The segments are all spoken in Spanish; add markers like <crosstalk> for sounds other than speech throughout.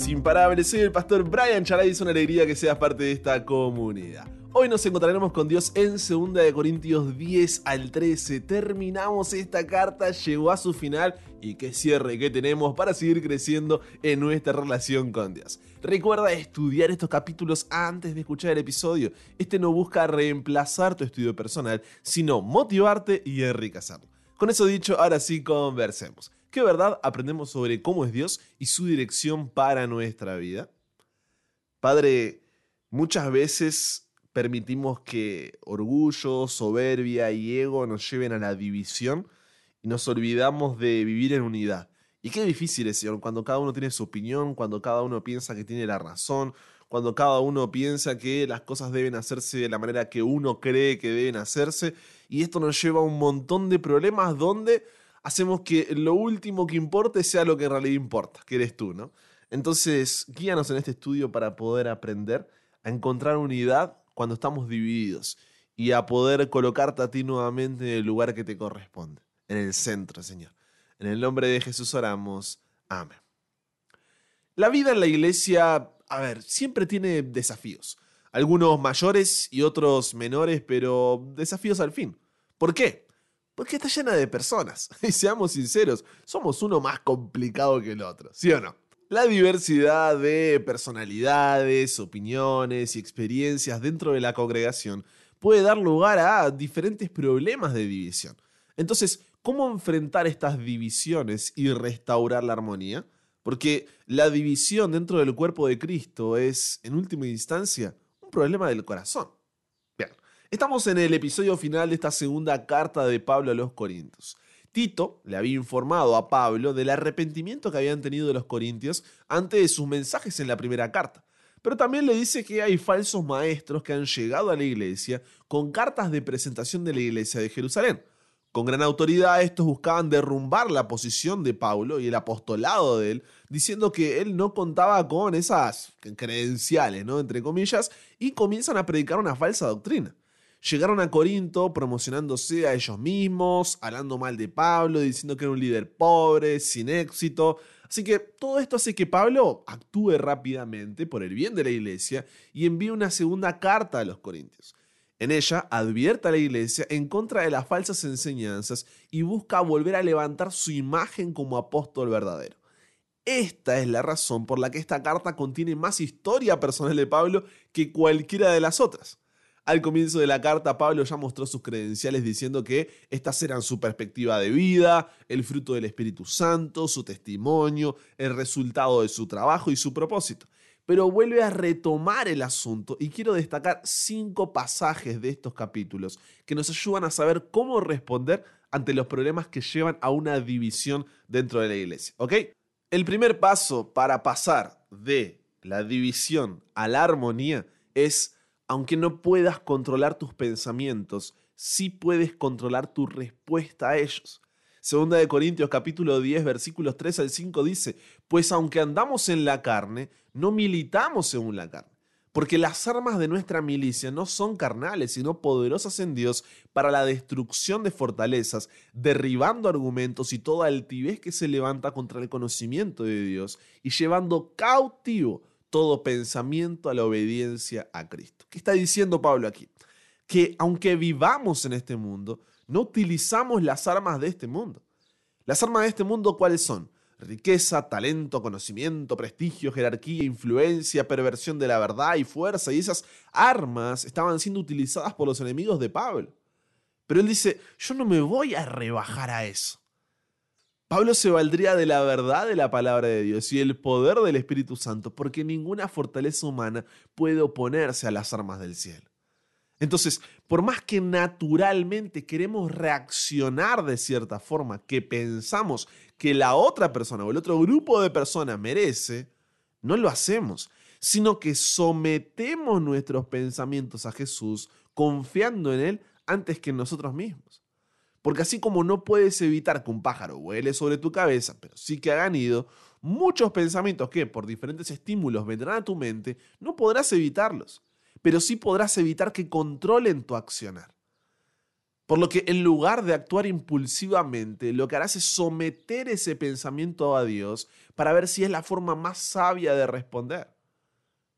imparables, soy el pastor Brian Charay es una alegría que seas parte de esta comunidad. Hoy nos encontraremos con Dios en 2 Corintios 10 al 13. Terminamos esta carta, llegó a su final y qué cierre que tenemos para seguir creciendo en nuestra relación con Dios. Recuerda estudiar estos capítulos antes de escuchar el episodio. Este no busca reemplazar tu estudio personal, sino motivarte y enriquecerlo. Con eso dicho, ahora sí conversemos. ¿Qué verdad aprendemos sobre cómo es Dios y su dirección para nuestra vida? Padre, muchas veces permitimos que orgullo, soberbia y ego nos lleven a la división y nos olvidamos de vivir en unidad. Y qué difícil es, Señor, cuando cada uno tiene su opinión, cuando cada uno piensa que tiene la razón, cuando cada uno piensa que las cosas deben hacerse de la manera que uno cree que deben hacerse. Y esto nos lleva a un montón de problemas donde hacemos que lo último que importe sea lo que en realidad importa, que eres tú, ¿no? Entonces, guíanos en este estudio para poder aprender a encontrar unidad cuando estamos divididos y a poder colocarte a ti nuevamente en el lugar que te corresponde, en el centro, Señor. En el nombre de Jesús oramos. Amén. La vida en la iglesia, a ver, siempre tiene desafíos. Algunos mayores y otros menores, pero desafíos al fin. ¿Por qué? Porque está llena de personas. <laughs> Y seamos sinceros, somos uno más complicado que el otro, ¿sí o no? La diversidad de personalidades, opiniones y experiencias dentro de la congregación puede dar lugar a diferentes problemas de división. Entonces, ¿cómo enfrentar estas divisiones y restaurar la armonía? Porque la división dentro del cuerpo de Cristo es, en última instancia, un problema del corazón. Estamos en el episodio final de esta segunda carta de Pablo a los Corintios. Tito le había informado a Pablo del arrepentimiento que habían tenido los corintios ante sus mensajes en la primera carta. Pero también le dice que hay falsos maestros que han llegado a la iglesia con cartas de presentación de la iglesia de Jerusalén. Con gran autoridad estos buscaban derrumbar la posición de Pablo y el apostolado de él, diciendo que él no contaba con esas credenciales, ¿no? entre comillas, y comienzan a predicar una falsa doctrina. Llegaron a Corinto promocionándose a ellos mismos, hablando mal de Pablo, diciendo que era un líder pobre, sin éxito. Así que todo esto hace que Pablo actúe rápidamente por el bien de la iglesia y envíe una segunda carta a los Corintios. En ella advierte a la iglesia en contra de las falsas enseñanzas y busca volver a levantar su imagen como apóstol verdadero. Esta es la razón por la que esta carta contiene más historia personal de Pablo que cualquiera de las otras. Al comienzo de la carta, Pablo ya mostró sus credenciales diciendo que estas eran su perspectiva de vida, el fruto del Espíritu Santo, su testimonio, el resultado de su trabajo y su propósito. Pero vuelve a retomar el asunto y quiero destacar cinco pasajes de estos capítulos que nos ayudan a saber cómo responder ante los problemas que llevan a una división dentro de la iglesia. ¿Ok? El primer paso para pasar de la división a la armonía es aunque no puedas controlar tus pensamientos, sí puedes controlar tu respuesta a ellos. Segunda de Corintios capítulo 10 versículos 3 al 5 dice, pues aunque andamos en la carne, no militamos según la carne, porque las armas de nuestra milicia no son carnales, sino poderosas en Dios para la destrucción de fortalezas, derribando argumentos y toda altivez que se levanta contra el conocimiento de Dios y llevando cautivo todo pensamiento a la obediencia a Cristo. ¿Qué está diciendo Pablo aquí? Que aunque vivamos en este mundo, no utilizamos las armas de este mundo. Las armas de este mundo, ¿cuáles son? Riqueza, talento, conocimiento, prestigio, jerarquía, influencia, perversión de la verdad y fuerza. Y esas armas estaban siendo utilizadas por los enemigos de Pablo. Pero él dice, yo no me voy a rebajar a eso. Pablo se valdría de la verdad de la palabra de Dios y el poder del Espíritu Santo, porque ninguna fortaleza humana puede oponerse a las armas del cielo. Entonces, por más que naturalmente queremos reaccionar de cierta forma, que pensamos que la otra persona o el otro grupo de personas merece, no lo hacemos, sino que sometemos nuestros pensamientos a Jesús confiando en Él antes que en nosotros mismos. Porque así como no puedes evitar que un pájaro vuele sobre tu cabeza, pero sí que hagan ido, muchos pensamientos que por diferentes estímulos vendrán a tu mente, no podrás evitarlos, pero sí podrás evitar que controlen tu accionar. Por lo que en lugar de actuar impulsivamente, lo que harás es someter ese pensamiento a Dios para ver si es la forma más sabia de responder.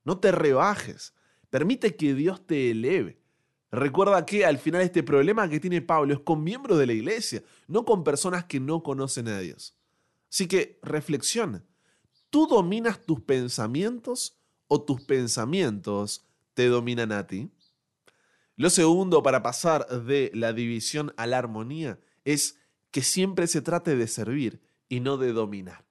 No te rebajes, permite que Dios te eleve. Recuerda que al final este problema que tiene Pablo es con miembros de la iglesia, no con personas que no conocen a Dios. Así que reflexiona. ¿Tú dominas tus pensamientos o tus pensamientos te dominan a ti? Lo segundo para pasar de la división a la armonía es que siempre se trate de servir y no de dominar.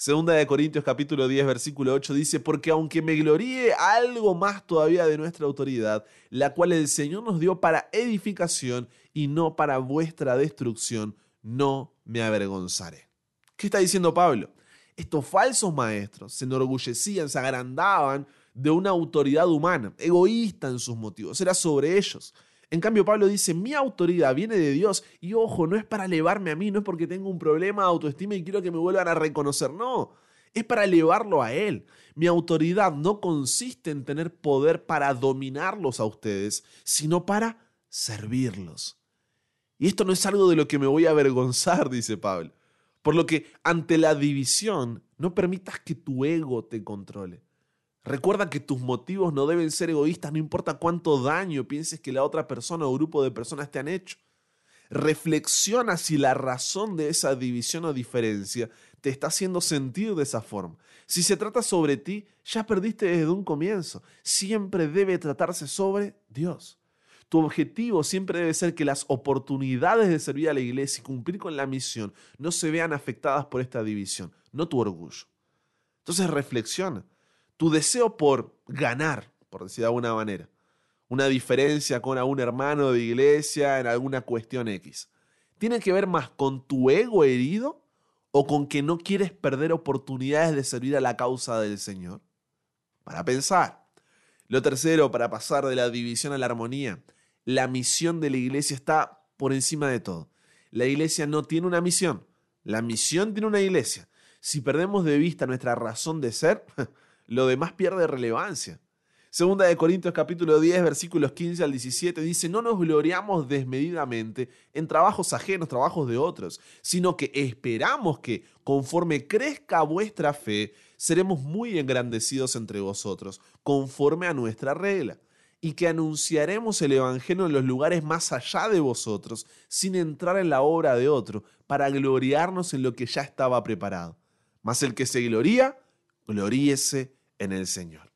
Segunda de Corintios capítulo 10 versículo 8 dice, porque aunque me gloríe algo más todavía de nuestra autoridad, la cual el Señor nos dio para edificación y no para vuestra destrucción, no me avergonzaré. ¿Qué está diciendo Pablo? Estos falsos maestros se enorgullecían, se agrandaban de una autoridad humana, egoísta en sus motivos, era sobre ellos. En cambio, Pablo dice, mi autoridad viene de Dios y ojo, no es para elevarme a mí, no es porque tengo un problema de autoestima y quiero que me vuelvan a reconocer, no, es para elevarlo a Él. Mi autoridad no consiste en tener poder para dominarlos a ustedes, sino para servirlos. Y esto no es algo de lo que me voy a avergonzar, <laughs> dice Pablo. Por lo que ante la división, no permitas que tu ego te controle. Recuerda que tus motivos no deben ser egoístas, no importa cuánto daño pienses que la otra persona o grupo de personas te han hecho. Reflexiona si la razón de esa división o diferencia te está haciendo sentir de esa forma. Si se trata sobre ti, ya perdiste desde un comienzo. Siempre debe tratarse sobre Dios. Tu objetivo siempre debe ser que las oportunidades de servir a la iglesia y cumplir con la misión no se vean afectadas por esta división, no tu orgullo. Entonces reflexiona tu deseo por ganar, por decir de alguna manera, una diferencia con algún hermano de iglesia en alguna cuestión X, ¿tiene que ver más con tu ego herido o con que no quieres perder oportunidades de servir a la causa del Señor? Para pensar. Lo tercero, para pasar de la división a la armonía, la misión de la iglesia está por encima de todo. La iglesia no tiene una misión, la misión tiene una iglesia. Si perdemos de vista nuestra razón de ser, <laughs> lo demás pierde relevancia. Segunda de Corintios capítulo 10 versículos 15 al 17 dice, no nos gloriamos desmedidamente en trabajos ajenos, trabajos de otros, sino que esperamos que conforme crezca vuestra fe, seremos muy engrandecidos entre vosotros, conforme a nuestra regla, y que anunciaremos el Evangelio en los lugares más allá de vosotros, sin entrar en la obra de otro, para gloriarnos en lo que ya estaba preparado. Mas el que se gloría, gloríese en el Señor.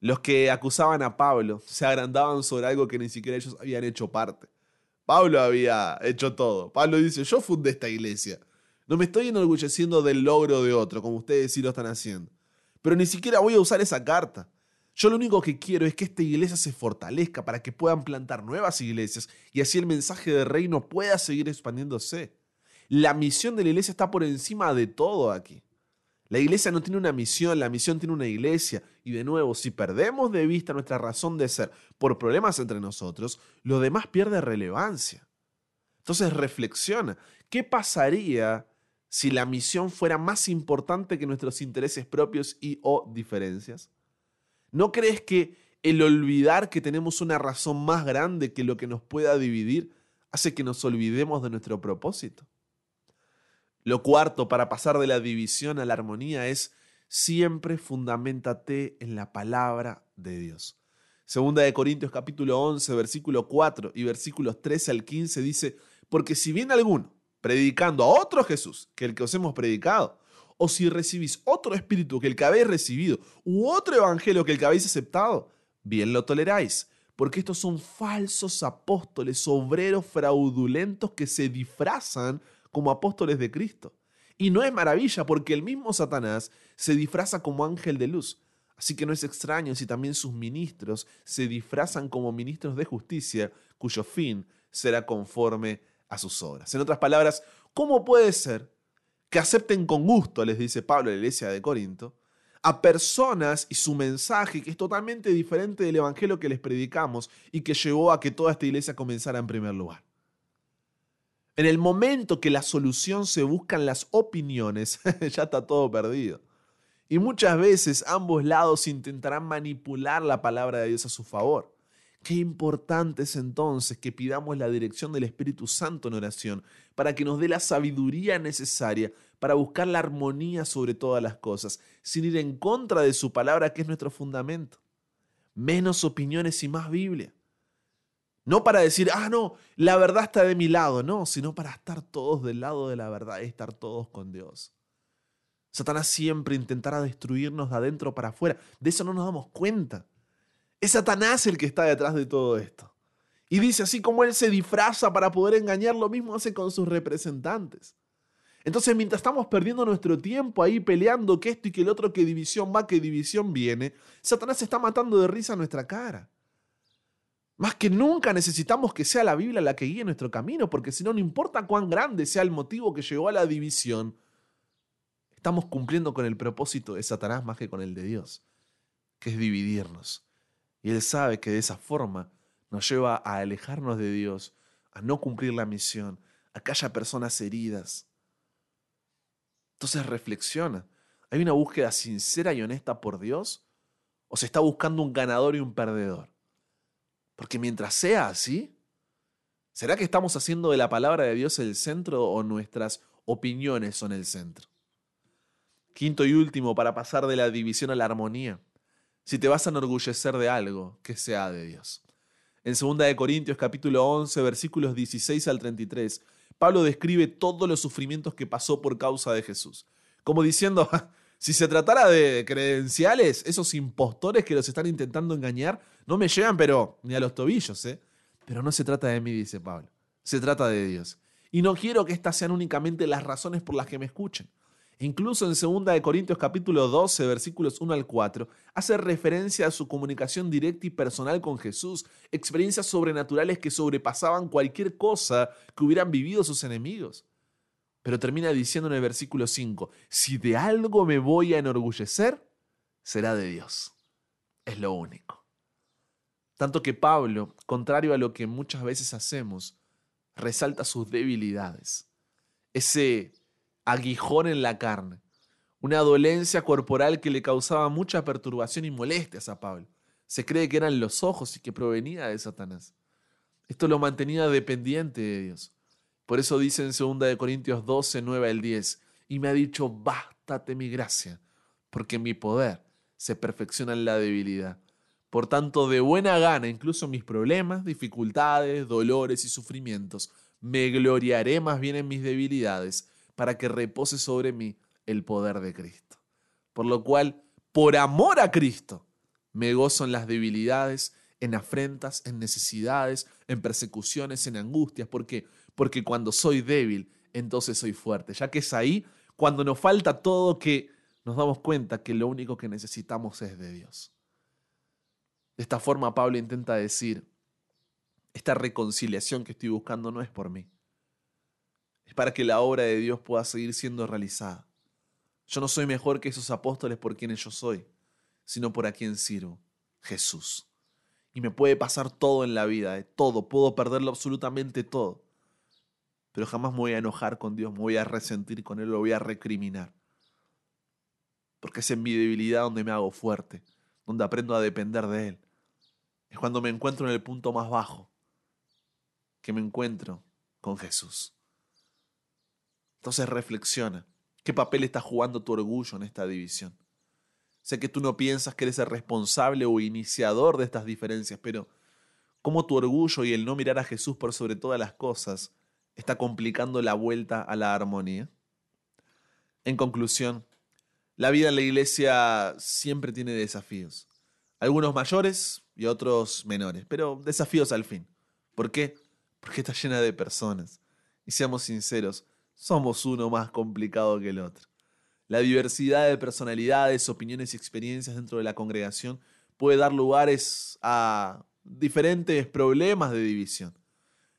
Los que acusaban a Pablo se agrandaban sobre algo que ni siquiera ellos habían hecho parte. Pablo había hecho todo. Pablo dice, yo fundé esta iglesia. No me estoy enorgulleciendo del logro de otro, como ustedes sí lo están haciendo. Pero ni siquiera voy a usar esa carta. Yo lo único que quiero es que esta iglesia se fortalezca para que puedan plantar nuevas iglesias y así el mensaje del reino pueda seguir expandiéndose. La misión de la iglesia está por encima de todo aquí. La iglesia no tiene una misión, la misión tiene una iglesia. Y de nuevo, si perdemos de vista nuestra razón de ser por problemas entre nosotros, lo demás pierde relevancia. Entonces reflexiona, ¿qué pasaría si la misión fuera más importante que nuestros intereses propios y o diferencias? ¿No crees que el olvidar que tenemos una razón más grande que lo que nos pueda dividir hace que nos olvidemos de nuestro propósito? Lo cuarto para pasar de la división a la armonía es siempre fundamentate en la palabra de Dios. Segunda de Corintios capítulo 11, versículo 4 y versículos 13 al 15 dice, porque si viene alguno predicando a otro Jesús que el que os hemos predicado, o si recibís otro espíritu que el que habéis recibido, u otro evangelio que el que habéis aceptado, bien lo toleráis, porque estos son falsos apóstoles, obreros fraudulentos que se disfrazan como apóstoles de Cristo. Y no es maravilla porque el mismo Satanás se disfraza como ángel de luz. Así que no es extraño si también sus ministros se disfrazan como ministros de justicia, cuyo fin será conforme a sus obras. En otras palabras, ¿cómo puede ser que acepten con gusto, les dice Pablo a la iglesia de Corinto, a personas y su mensaje que es totalmente diferente del evangelio que les predicamos y que llevó a que toda esta iglesia comenzara en primer lugar? En el momento que la solución se busca en las opiniones, <laughs> ya está todo perdido. Y muchas veces ambos lados intentarán manipular la palabra de Dios a su favor. Qué importante es entonces que pidamos la dirección del Espíritu Santo en oración para que nos dé la sabiduría necesaria para buscar la armonía sobre todas las cosas, sin ir en contra de su palabra que es nuestro fundamento. Menos opiniones y más Biblia. No para decir, ah, no, la verdad está de mi lado, no, sino para estar todos del lado de la verdad y estar todos con Dios. Satanás siempre intentará destruirnos de adentro para afuera. De eso no nos damos cuenta. Es Satanás el que está detrás de todo esto. Y dice, así como él se disfraza para poder engañar, lo mismo hace con sus representantes. Entonces, mientras estamos perdiendo nuestro tiempo ahí peleando que esto y que el otro, que división va, que división viene, Satanás está matando de risa nuestra cara. Más que nunca necesitamos que sea la Biblia la que guíe nuestro camino, porque si no, no importa cuán grande sea el motivo que llevó a la división, estamos cumpliendo con el propósito de Satanás más que con el de Dios, que es dividirnos. Y Él sabe que de esa forma nos lleva a alejarnos de Dios, a no cumplir la misión, a que haya personas heridas. Entonces reflexiona. ¿Hay una búsqueda sincera y honesta por Dios? ¿O se está buscando un ganador y un perdedor? Porque mientras sea así, ¿será que estamos haciendo de la palabra de Dios el centro o nuestras opiniones son el centro? Quinto y último, para pasar de la división a la armonía. Si te vas a enorgullecer de algo, que sea de Dios. En 2 Corintios capítulo 11, versículos 16 al 33, Pablo describe todos los sufrimientos que pasó por causa de Jesús. Como diciendo, <laughs> si se tratara de credenciales, esos impostores que los están intentando engañar, no me llegan, pero ni a los tobillos, ¿eh? Pero no se trata de mí, dice Pablo. Se trata de Dios. Y no quiero que estas sean únicamente las razones por las que me escuchen. Incluso en 2 Corintios capítulo 12, versículos 1 al 4, hace referencia a su comunicación directa y personal con Jesús, experiencias sobrenaturales que sobrepasaban cualquier cosa que hubieran vivido sus enemigos. Pero termina diciendo en el versículo 5, si de algo me voy a enorgullecer, será de Dios. Es lo único. Tanto que Pablo, contrario a lo que muchas veces hacemos, resalta sus debilidades. Ese aguijón en la carne, una dolencia corporal que le causaba mucha perturbación y molestias a Pablo. Se cree que eran los ojos y que provenía de Satanás. Esto lo mantenía dependiente de Dios. Por eso dice en 2 Corintios 12, 9 al 10, y me ha dicho, bástate mi gracia, porque mi poder se perfecciona en la debilidad. Por tanto, de buena gana, incluso mis problemas, dificultades, dolores y sufrimientos, me gloriaré más bien en mis debilidades para que repose sobre mí el poder de Cristo. Por lo cual, por amor a Cristo, me gozo en las debilidades, en afrentas, en necesidades, en persecuciones, en angustias. ¿Por qué? Porque cuando soy débil, entonces soy fuerte. Ya que es ahí cuando nos falta todo que nos damos cuenta que lo único que necesitamos es de Dios. De esta forma Pablo intenta decir, esta reconciliación que estoy buscando no es por mí, es para que la obra de Dios pueda seguir siendo realizada. Yo no soy mejor que esos apóstoles por quienes yo soy, sino por a quien sirvo, Jesús. Y me puede pasar todo en la vida, ¿eh? todo, puedo perderlo absolutamente todo. Pero jamás me voy a enojar con Dios, me voy a resentir con Él, lo voy a recriminar. Porque es en mi debilidad donde me hago fuerte, donde aprendo a depender de Él. Es cuando me encuentro en el punto más bajo que me encuentro con Jesús. Entonces reflexiona. ¿Qué papel está jugando tu orgullo en esta división? Sé que tú no piensas que eres el responsable o iniciador de estas diferencias, pero ¿cómo tu orgullo y el no mirar a Jesús por sobre todas las cosas está complicando la vuelta a la armonía? En conclusión, la vida en la iglesia siempre tiene desafíos. Algunos mayores y otros menores, pero desafíos al fin. ¿Por qué? Porque está llena de personas. Y seamos sinceros, somos uno más complicado que el otro. La diversidad de personalidades, opiniones y experiencias dentro de la congregación puede dar lugares a diferentes problemas de división.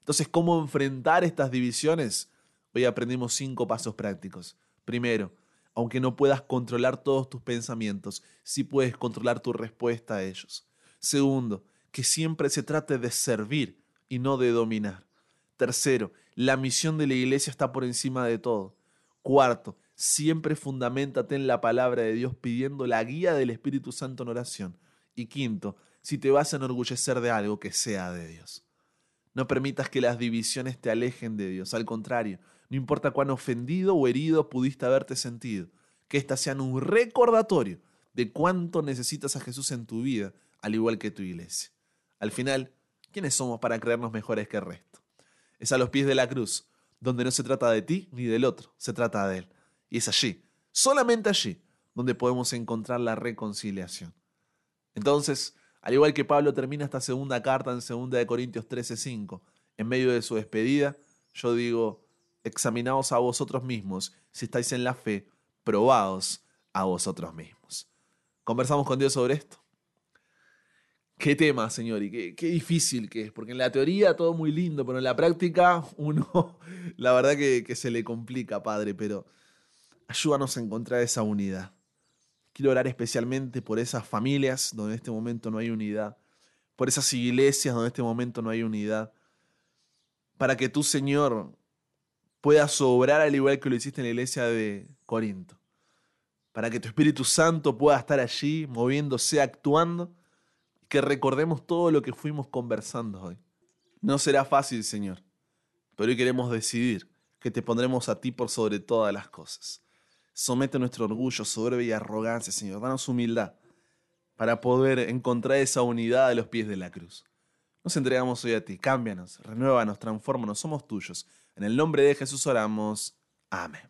Entonces, ¿cómo enfrentar estas divisiones? Hoy aprendimos cinco pasos prácticos. Primero, aunque no puedas controlar todos tus pensamientos, sí puedes controlar tu respuesta a ellos. Segundo, que siempre se trate de servir y no de dominar. Tercero, la misión de la iglesia está por encima de todo. Cuarto, siempre fundamentate en la palabra de Dios pidiendo la guía del Espíritu Santo en oración. Y quinto, si te vas a enorgullecer de algo que sea de Dios. No permitas que las divisiones te alejen de Dios. Al contrario, no importa cuán ofendido o herido pudiste haberte sentido, que éstas sean un recordatorio de cuánto necesitas a Jesús en tu vida, al igual que tu iglesia. Al final, ¿quiénes somos para creernos mejores que el resto? Es a los pies de la cruz, donde no se trata de ti ni del otro, se trata de Él. Y es allí, solamente allí, donde podemos encontrar la reconciliación. Entonces, al igual que Pablo termina esta segunda carta en 2 de Corintios 13:5, en medio de su despedida, yo digo, examinaos a vosotros mismos si estáis en la fe, probaos a vosotros mismos. Conversamos con Dios sobre esto. Qué tema, Señor, y qué, difícil que es, porque en la teoría todo muy lindo, pero en la práctica uno, <laughs> la verdad que, que se le complica, Padre, pero ayúdanos a encontrar esa unidad. Quiero orar especialmente por esas familias donde en este momento no hay unidad, por esas iglesias donde en este momento no hay unidad, para que tú, Señor, puedas obrar al igual que lo hiciste en la iglesia de Corinto, para que tu Espíritu Santo pueda estar allí, moviéndose, actuando que recordemos todo lo que fuimos conversando hoy. No será fácil, Señor, pero hoy queremos decidir que te pondremos a ti por sobre todas las cosas. Somete nuestro orgullo, soberbia y arrogancia, Señor. Danos humildad para poder encontrar esa unidad a los pies de la cruz. Nos entregamos hoy a ti. Cámbianos, renuévanos, transfórmanos. Somos tuyos. En el nombre de Jesús oramos. Amén.